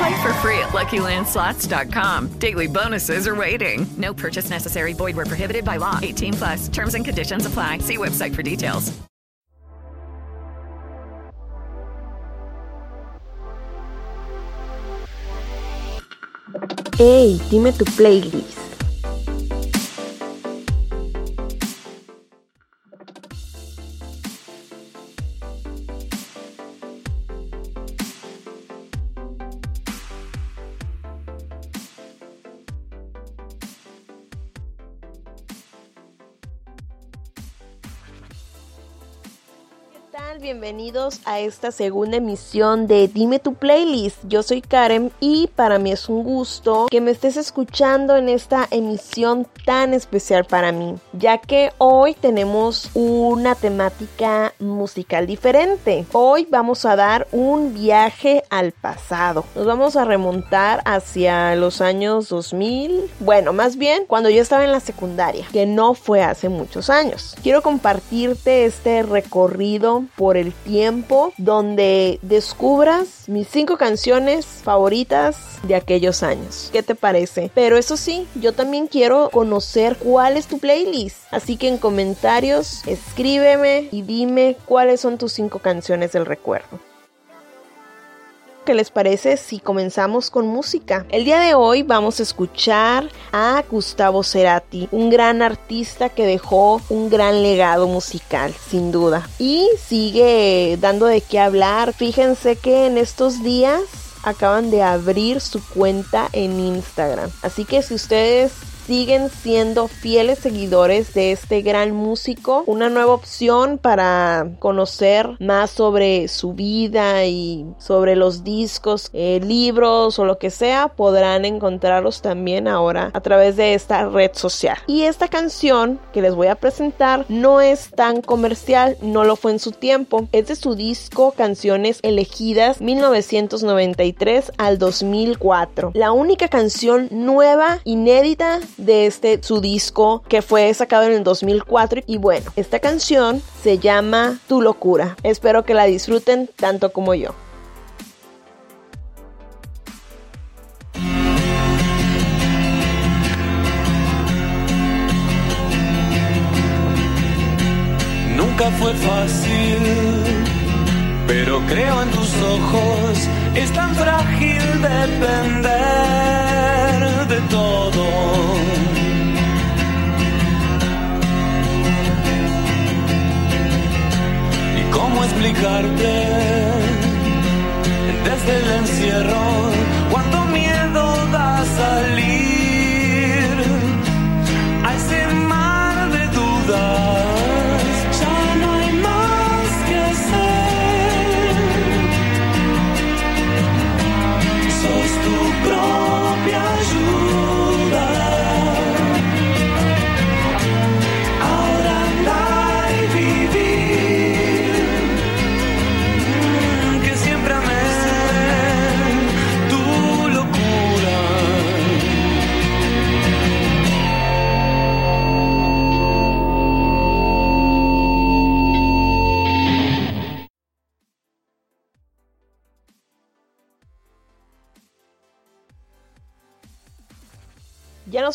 Play for free at LuckyLandSlots.com. Daily bonuses are waiting. No purchase necessary. Void were prohibited by law. 18 plus. Terms and conditions apply. See website for details. Hey, dime tu playlist. Bienvenidos a esta segunda emisión de Dime tu playlist. Yo soy Karen y para mí es un gusto que me estés escuchando en esta emisión tan especial para mí, ya que hoy tenemos una temática musical diferente. Hoy vamos a dar un viaje al pasado. Nos vamos a remontar hacia los años 2000, bueno, más bien cuando yo estaba en la secundaria, que no fue hace muchos años. Quiero compartirte este recorrido por el tiempo donde descubras mis cinco canciones favoritas de aquellos años. ¿Qué te parece? Pero eso sí, yo también quiero conocer cuál es tu playlist. Así que en comentarios escríbeme y dime cuáles son tus cinco canciones del recuerdo. ¿Qué les parece si comenzamos con música? El día de hoy vamos a escuchar a Gustavo Cerati, un gran artista que dejó un gran legado musical, sin duda. Y sigue dando de qué hablar. Fíjense que en estos días acaban de abrir su cuenta en Instagram. Así que si ustedes siguen siendo fieles seguidores de este gran músico, una nueva opción para conocer más sobre su vida y sobre los discos, eh, libros o lo que sea, podrán encontrarlos también ahora a través de esta red social. Y esta canción que les voy a presentar no es tan comercial, no lo fue en su tiempo, es de su disco Canciones Elegidas 1993 al 2004. La única canción nueva, inédita de este su disco que fue sacado en el 2004 y bueno, esta canción se llama Tu locura. Espero que la disfruten tanto como yo. Nunca fue fácil, pero creo en tus ojos, es tan frágil depender cómo explicarte desde el encierro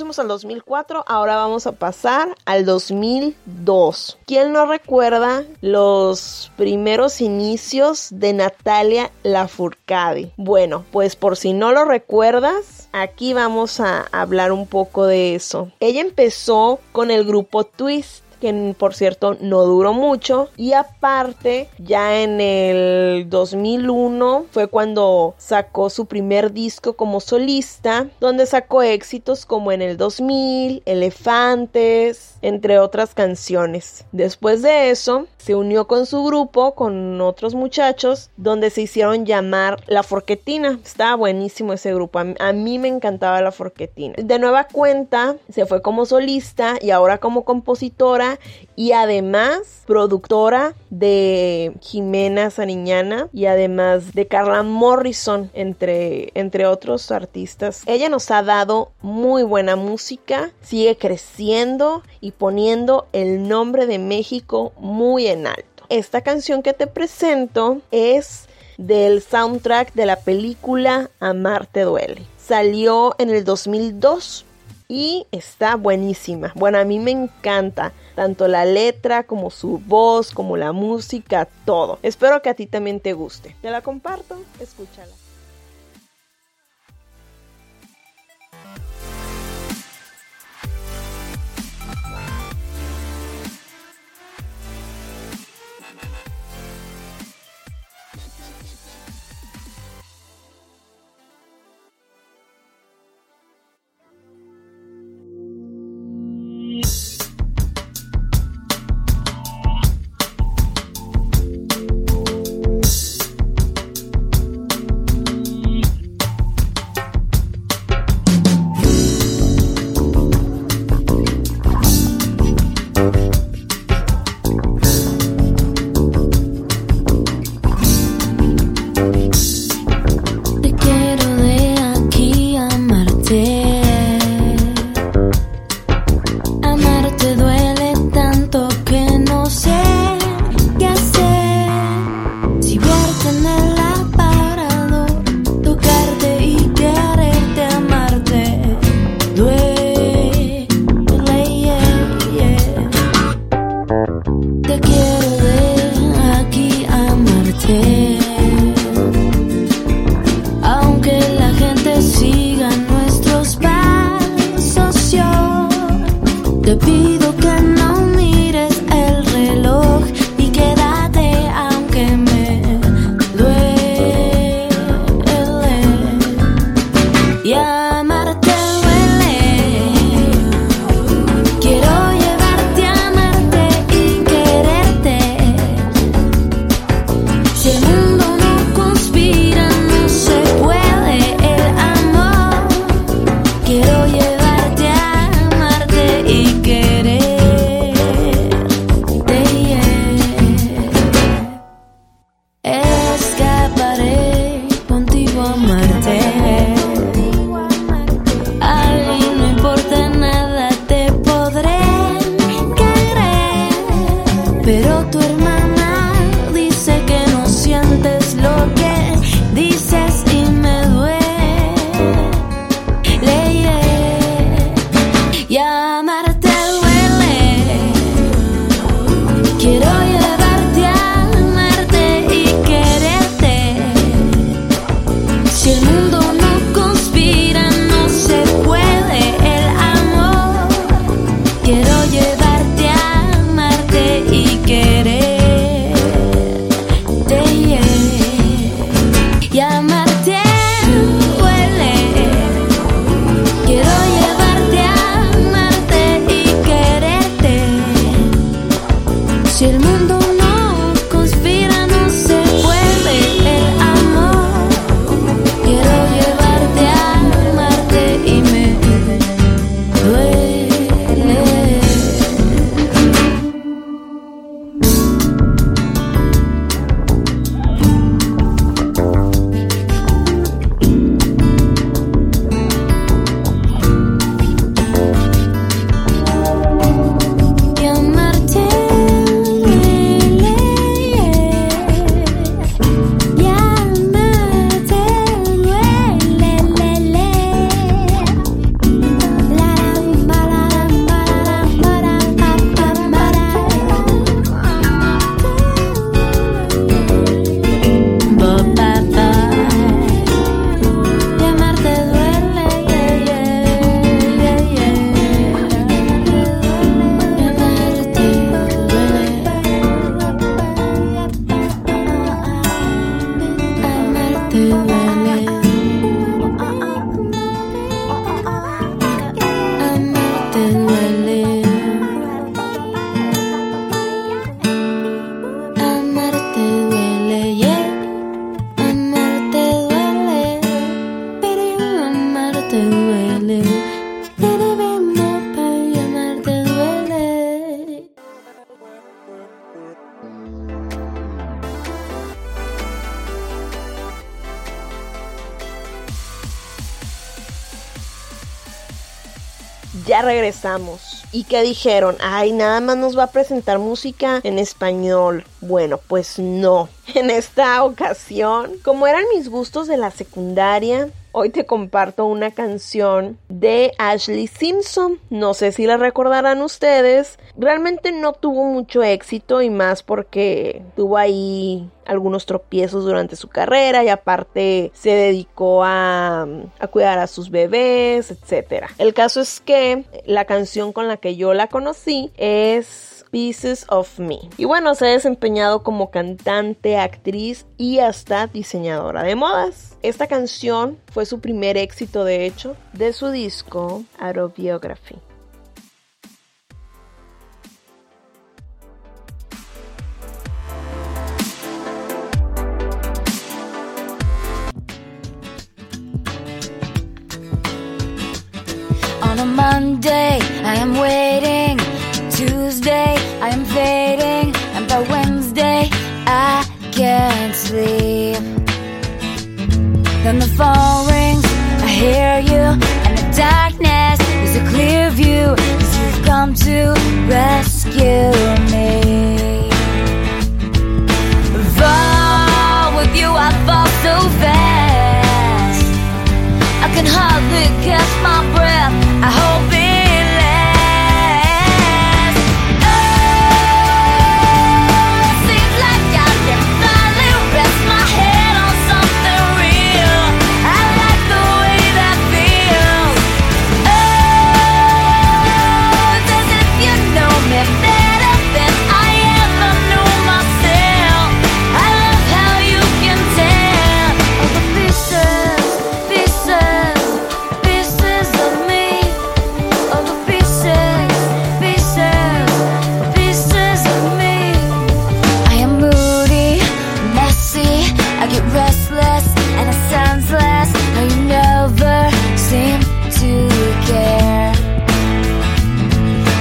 nos al 2004, ahora vamos a pasar al 2002. ¿Quién no recuerda los primeros inicios de Natalia Lafourcade? Bueno, pues por si no lo recuerdas, aquí vamos a hablar un poco de eso. Ella empezó con el grupo Twist que por cierto no duró mucho. Y aparte, ya en el 2001 fue cuando sacó su primer disco como solista, donde sacó éxitos como en el 2000, Elefantes, entre otras canciones. Después de eso, se unió con su grupo, con otros muchachos, donde se hicieron llamar La Forquetina. Estaba buenísimo ese grupo, a mí, me encantaba La Forquetina. De nueva cuenta, se fue como solista y ahora como compositora y además productora de Jimena Sariñana y además de Carla Morrison, entre, entre otros artistas. Ella nos ha dado muy buena música, sigue creciendo y poniendo el nombre de México muy en alto. Esta canción que te presento es del soundtrack de la película Amarte duele. Salió en el 2002 y está buenísima. Bueno, a mí me encanta tanto la letra como su voz, como la música, todo. Espero que a ti también te guste. Te la comparto, escúchala. ¿Y qué dijeron? Ay, nada más nos va a presentar música en español. Bueno, pues no. En esta ocasión, como eran mis gustos de la secundaria, hoy te comparto una canción de Ashley Simpson. No sé si la recordarán ustedes. Realmente no tuvo mucho éxito y más porque tuvo ahí algunos tropiezos durante su carrera y aparte se dedicó a, a cuidar a sus bebés, etc. El caso es que la canción con la que yo la conocí es Pieces of Me. Y bueno, se ha desempeñado como cantante, actriz y hasta diseñadora de modas. Esta canción fue su primer éxito, de hecho, de su disco Autobiography. On a Monday, I am waiting. Tuesday, I am fading. And by Wednesday, I can't sleep. Then the phone rings, I hear you. And the darkness is a clear view. Cause you've come to rescue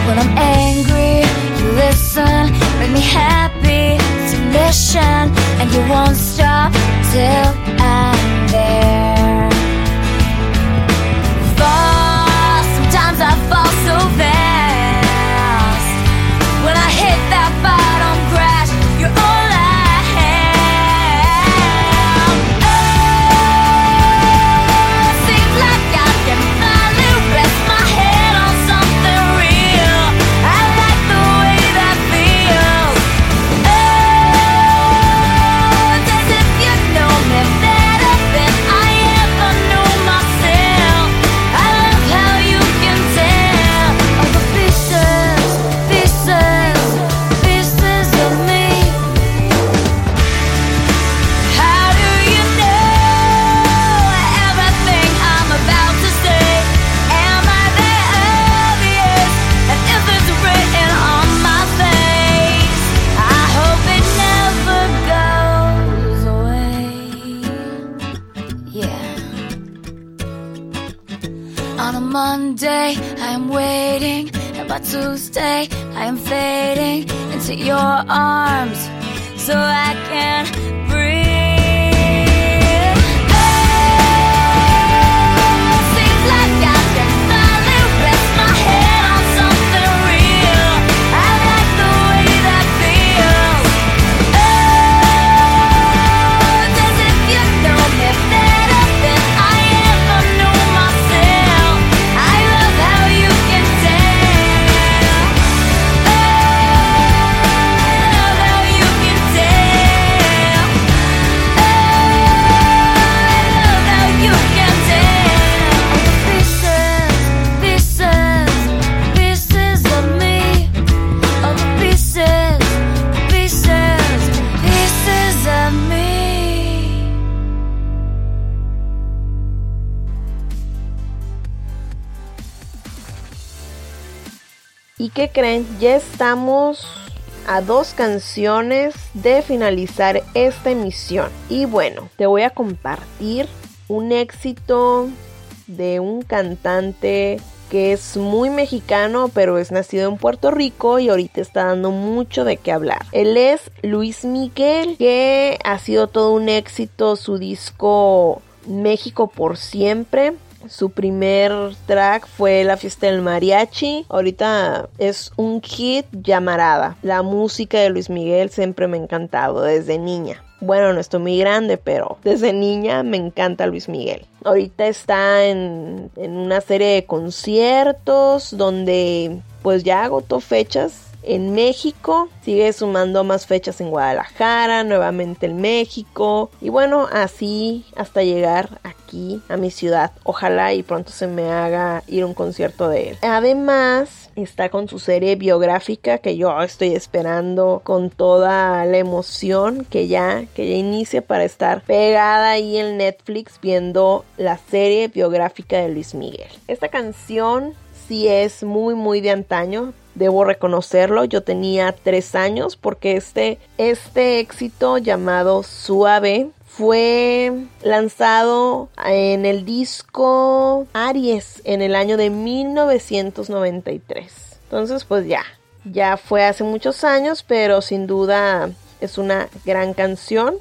When I'm angry, you listen, make me happy. It's a mission, and you won't stop till am waiting, and by Tuesday, I am fading into your arms so I can creen? Ya estamos a dos canciones de finalizar esta emisión. Y bueno, te voy a compartir un éxito de un cantante que es muy mexicano, pero es nacido en Puerto Rico y ahorita está dando mucho de qué hablar. Él es Luis Miguel, que ha sido todo un éxito su disco México por siempre Su primer track fue La fiesta del mariachi. Ahorita es un hit llamarada. La música de Luis Miguel siempre me ha encantado desde niña. Bueno, no estoy muy grande, pero desde niña me encanta Luis Miguel. Ahorita está en, en una serie de conciertos donde pues ya agotó fechas en México, sigue sumando más fechas en Guadalajara, nuevamente en México y bueno, así hasta llegar aquí a mi ciudad. Ojalá y pronto se me haga ir un concierto de él. Además, está con su serie biográfica que yo estoy esperando con toda la emoción que ya que ya inicie para estar pegada ahí en Netflix viendo la serie biográfica de Luis Miguel. Esta canción sí es muy muy de antaño debo reconocerlo, yo tenía tres años porque este, este éxito llamado Suave fue lanzado en el disco Aries en el año de 1993. Entonces pues ya, ya fue hace muchos años, pero sin duda es una gran canción.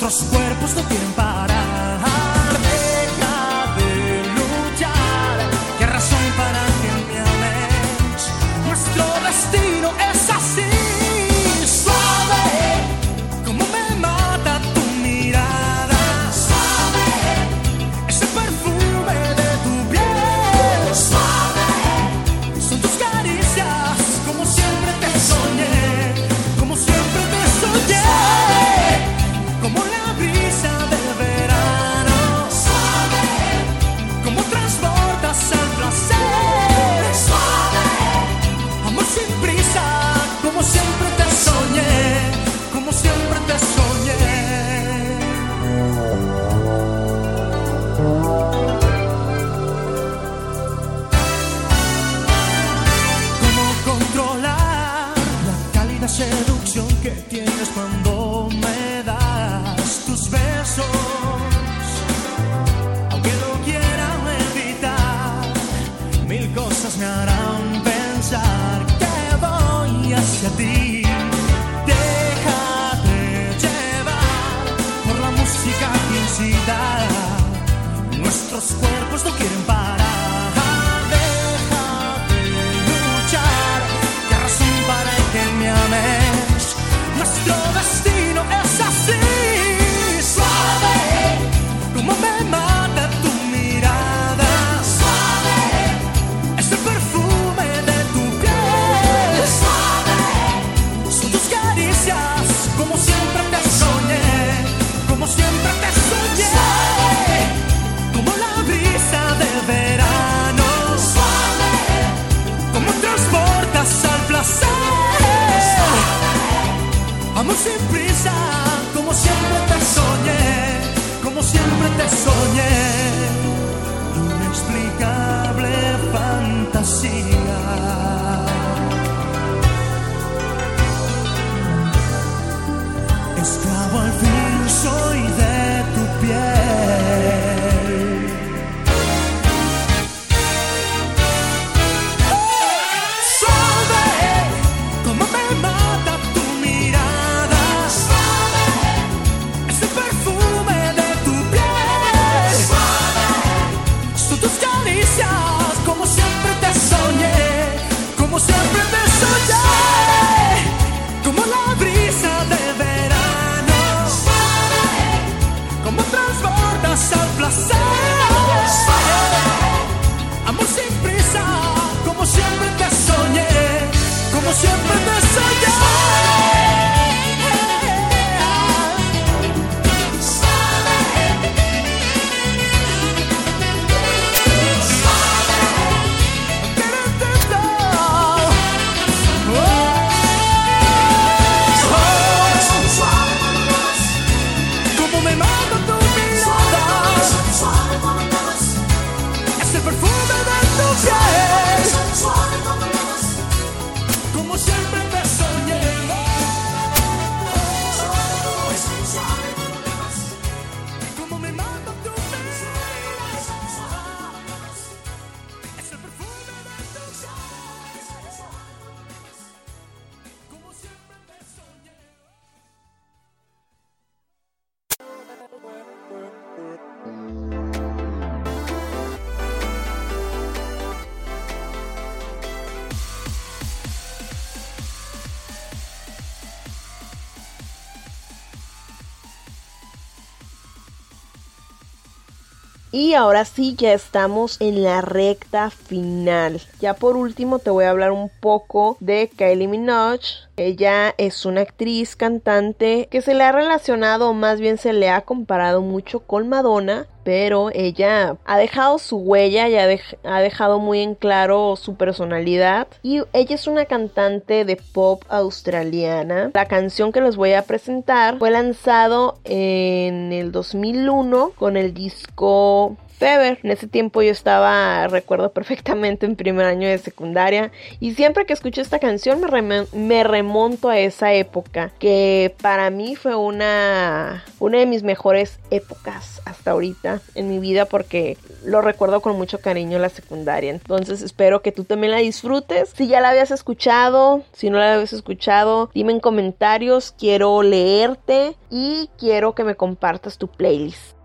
Nuestros cuerpos no quieren siempre te soñé. Y ahora sí, ya estamos en la recta final. Ya por último te voy a hablar un poco de Kylie Minogue. Ella es una actriz, cantante, que se le ha relacionado, o más bien se le ha comparado mucho con Madonna, pero ella ha dejado su huella y ha, ha, dejado muy en claro su personalidad. Y ella es una cantante de pop australiana. La canción que les voy a presentar fue lanzado en el 2001 con el disco Fever. En ese tiempo yo estaba, recuerdo perfectamente, en primer año de secundaria. Y siempre que escucho esta canción me, me, remonto a esa época. Que para mí fue una, una de mis mejores épocas hasta ahorita en mi vida. Porque lo recuerdo con mucho cariño la secundaria. Entonces espero que tú también la disfrutes. Si ya la habías escuchado, si no la habías escuchado, dime en comentarios. Quiero leerte y quiero que me compartas tu playlist.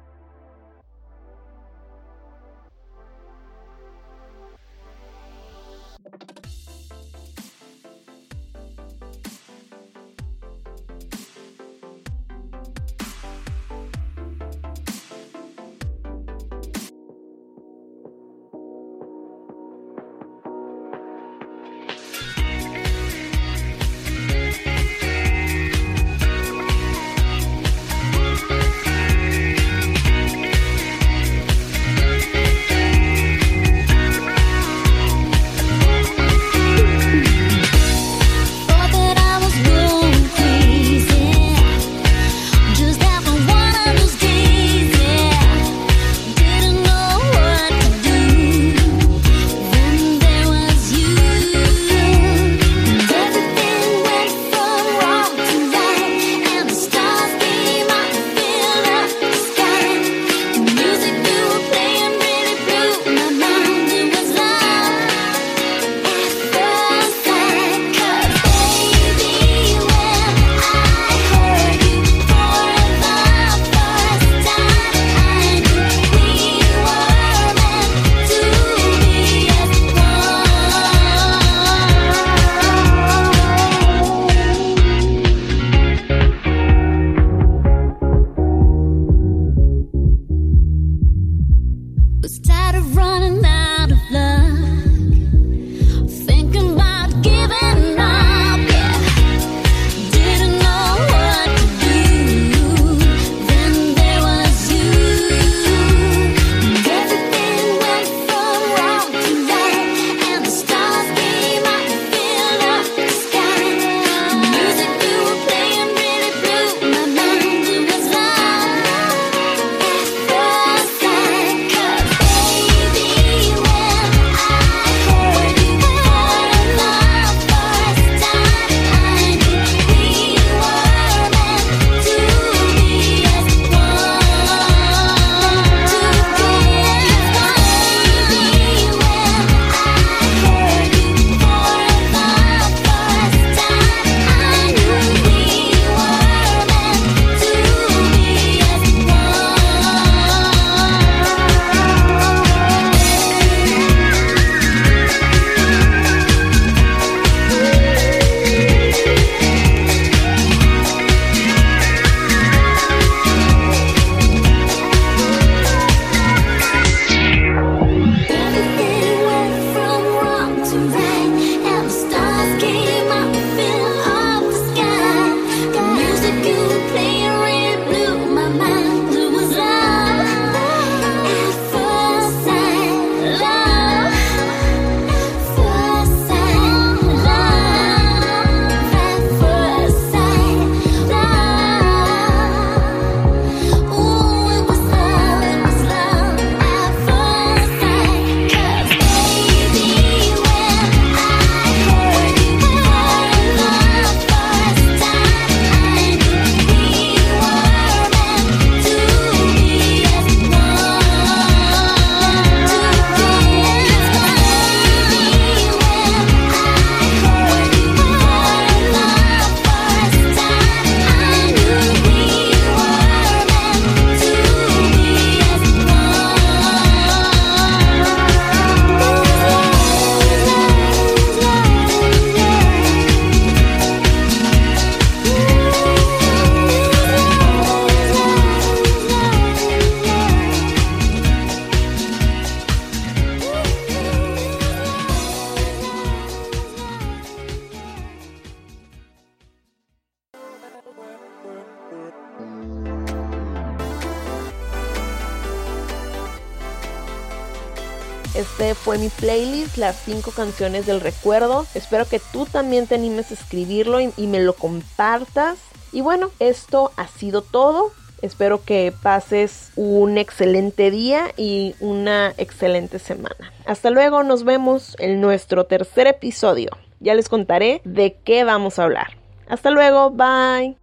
Este fue mi playlist, las 5 canciones del recuerdo. Espero que tú también te animes a escribirlo y, y me lo compartas. Y bueno, esto ha sido todo. Espero que pases un excelente día y una excelente semana. Hasta luego, nos vemos en nuestro tercer episodio. Ya les contaré de qué vamos a hablar. Hasta luego, bye.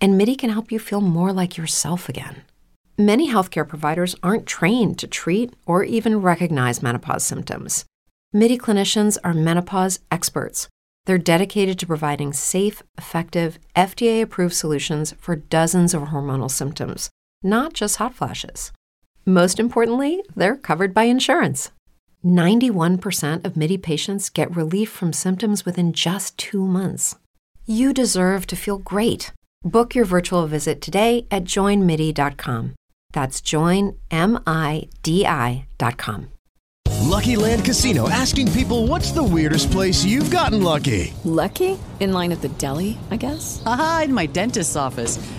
and MIDI can help you feel more like yourself again. Many healthcare providers aren't trained to treat or even recognize menopause symptoms. MIDI clinicians are menopause experts. They're dedicated to providing safe, effective, FDA approved solutions for dozens of hormonal symptoms, not just hot flashes. Most importantly, they're covered by insurance. 91% of MIDI patients get relief from symptoms within just two months. You deserve to feel great. Book your virtual visit today at joinmidi.com. That's joinmidi.com. Lucky Land Casino asking people what's the weirdest place you've gotten lucky? Lucky? In line at the deli, I guess? Aha, in my dentist's office.